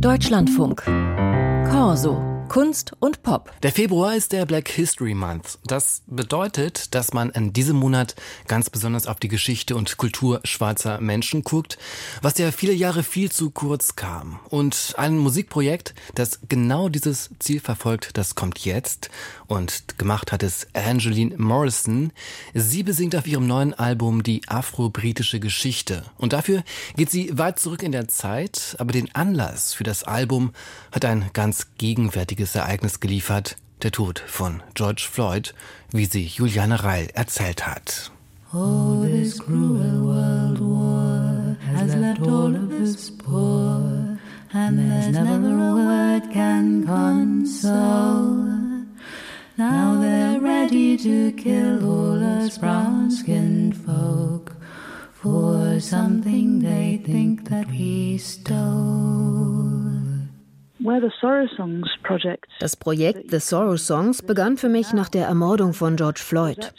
Deutschlandfunk. Corso. Kunst und Pop. Der Februar ist der Black History Month. Das bedeutet, dass man in diesem Monat ganz besonders auf die Geschichte und Kultur schwarzer Menschen guckt, was ja viele Jahre viel zu kurz kam. Und ein Musikprojekt, das genau dieses Ziel verfolgt, das kommt jetzt. Und gemacht hat es Angeline Morrison. Sie besingt auf ihrem neuen Album die afro-britische Geschichte. Und dafür geht sie weit zurück in der Zeit, aber den Anlass für das Album hat ein ganz gegenwärtiges einziges Ereignis geliefert, der Tod von George Floyd, wie sie Juliane Reil erzählt hat. Oh, this cruel world war has left all of us poor, and there's never a word can console. Now they're ready to kill all us brown-skinned folk for something they think that we stole. Das Projekt The Sorrow Songs begann für mich nach der Ermordung von George Floyd.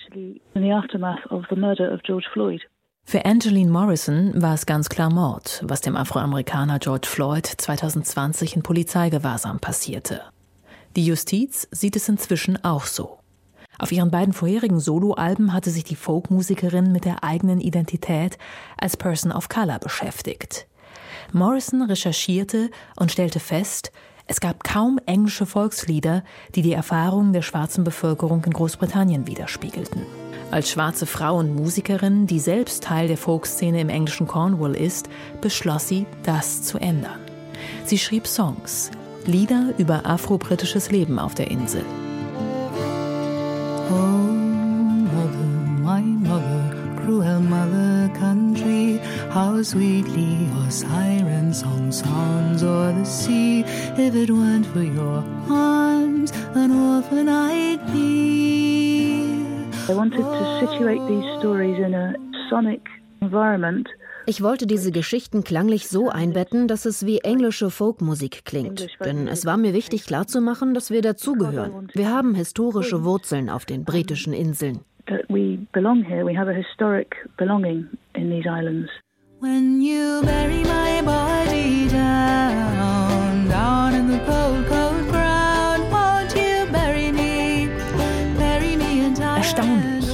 Für Angeline Morrison war es ganz klar Mord, was dem Afroamerikaner George Floyd 2020 in Polizeigewahrsam passierte. Die Justiz sieht es inzwischen auch so. Auf ihren beiden vorherigen Soloalben hatte sich die Folkmusikerin mit der eigenen Identität als Person of Color beschäftigt. Morrison recherchierte und stellte fest, es gab kaum englische Volkslieder, die die Erfahrungen der schwarzen Bevölkerung in Großbritannien widerspiegelten. Als schwarze Frau und Musikerin, die selbst Teil der Folkszene im englischen Cornwall ist, beschloss sie, das zu ändern. Sie schrieb Songs, Lieder über afro-britisches Leben auf der Insel. How sweetly your siren song sounds o'er the sea. If it weren't for your arms, an orphan I'd be. I wanted to situate these stories in a sonic environment. Ich wollte diese Geschichten klanglich so einbetten, dass es wie englische Folkmusik klingt. Denn es war mir wichtig klarzumachen, dass wir dazugehören. Wir haben historische Wurzeln auf den britischen Inseln in. When you bury my body down, down in the cold, cold ground, won't you bury me, bury me entirely? Erstaunlich.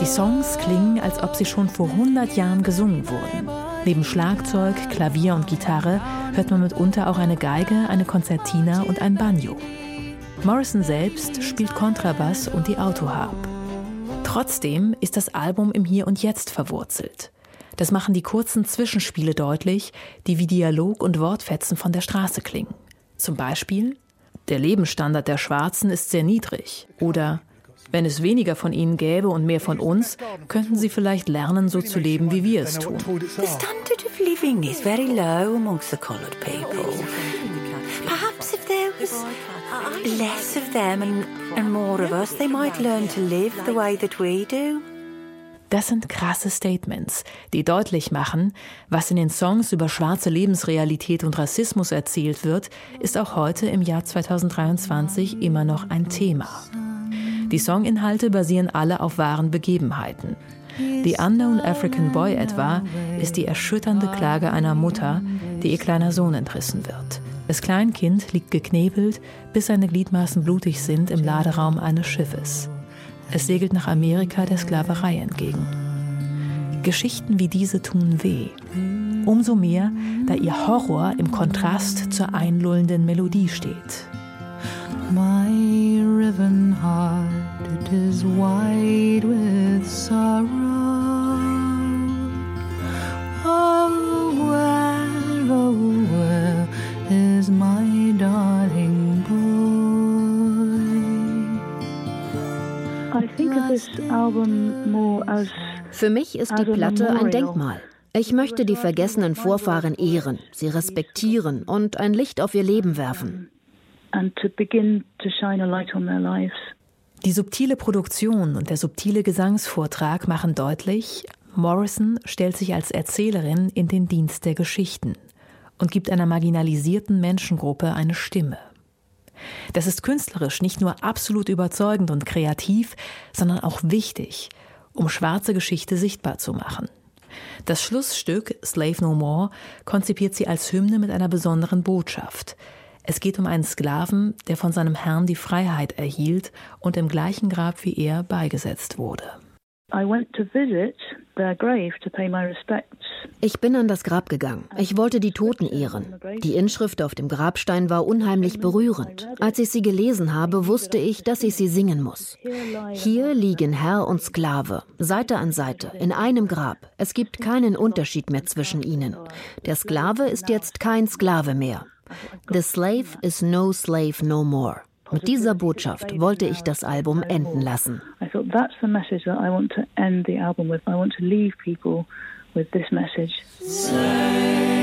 Die Songs klingen, als ob sie schon vor 100 Jahren gesungen wurden. Neben Schlagzeug, Klavier und Gitarre hört man mitunter auch eine Geige, eine Konzertina und ein Banjo. Morrison selbst spielt Kontrabass und die Autoharp. Trotzdem ist das Album im Hier und Jetzt verwurzelt. Das machen die kurzen Zwischenspiele deutlich, die wie Dialog und Wortfetzen von der Straße klingen. Zum Beispiel, der Lebensstandard der Schwarzen ist sehr niedrig. Oder, wenn es weniger von ihnen gäbe und mehr von uns, könnten sie vielleicht lernen, so zu leben, wie wir es tun. The standard of living is very low amongst the colored people. Perhaps if there was less of them and, and more of us, they might learn to live the way that we do. Das sind krasse Statements, die deutlich machen, was in den Songs über schwarze Lebensrealität und Rassismus erzählt wird, ist auch heute im Jahr 2023 immer noch ein Thema. Die Songinhalte basieren alle auf wahren Begebenheiten. The Unknown African Boy etwa ist die erschütternde Klage einer Mutter, die ihr kleiner Sohn entrissen wird. Das Kleinkind liegt geknebelt, bis seine Gliedmaßen blutig sind im Laderaum eines Schiffes. Es segelt nach Amerika der Sklaverei entgegen. Geschichten wie diese tun weh. Umso mehr, da ihr Horror im Kontrast zur einlullenden Melodie steht. My riven heart, it is wide with Für mich ist die Platte ein Denkmal. Ich möchte die vergessenen Vorfahren ehren, sie respektieren und ein Licht auf ihr Leben werfen. Die subtile Produktion und der subtile Gesangsvortrag machen deutlich, Morrison stellt sich als Erzählerin in den Dienst der Geschichten und gibt einer marginalisierten Menschengruppe eine Stimme. Das ist künstlerisch nicht nur absolut überzeugend und kreativ, sondern auch wichtig, um schwarze Geschichte sichtbar zu machen. Das Schlussstück Slave No More konzipiert sie als Hymne mit einer besonderen Botschaft. Es geht um einen Sklaven, der von seinem Herrn die Freiheit erhielt und im gleichen Grab wie er beigesetzt wurde. Ich bin an das Grab gegangen. Ich wollte die Toten ehren. Die Inschrift auf dem Grabstein war unheimlich berührend. Als ich sie gelesen habe, wusste ich, dass ich sie singen muss. Hier liegen Herr und Sklave, Seite an Seite, in einem Grab. Es gibt keinen Unterschied mehr zwischen ihnen. Der Sklave ist jetzt kein Sklave mehr. The slave is no slave no more. Mit dieser Botschaft wollte ich das Album enden lassen. Thought that's the message that I want to end the album with. I want to leave people with this message. Say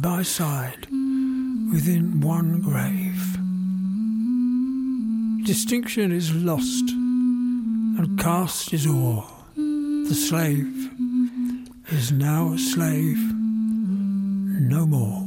by side within one grave. Distinction is lost, and caste is all. The slave is now a slave no more.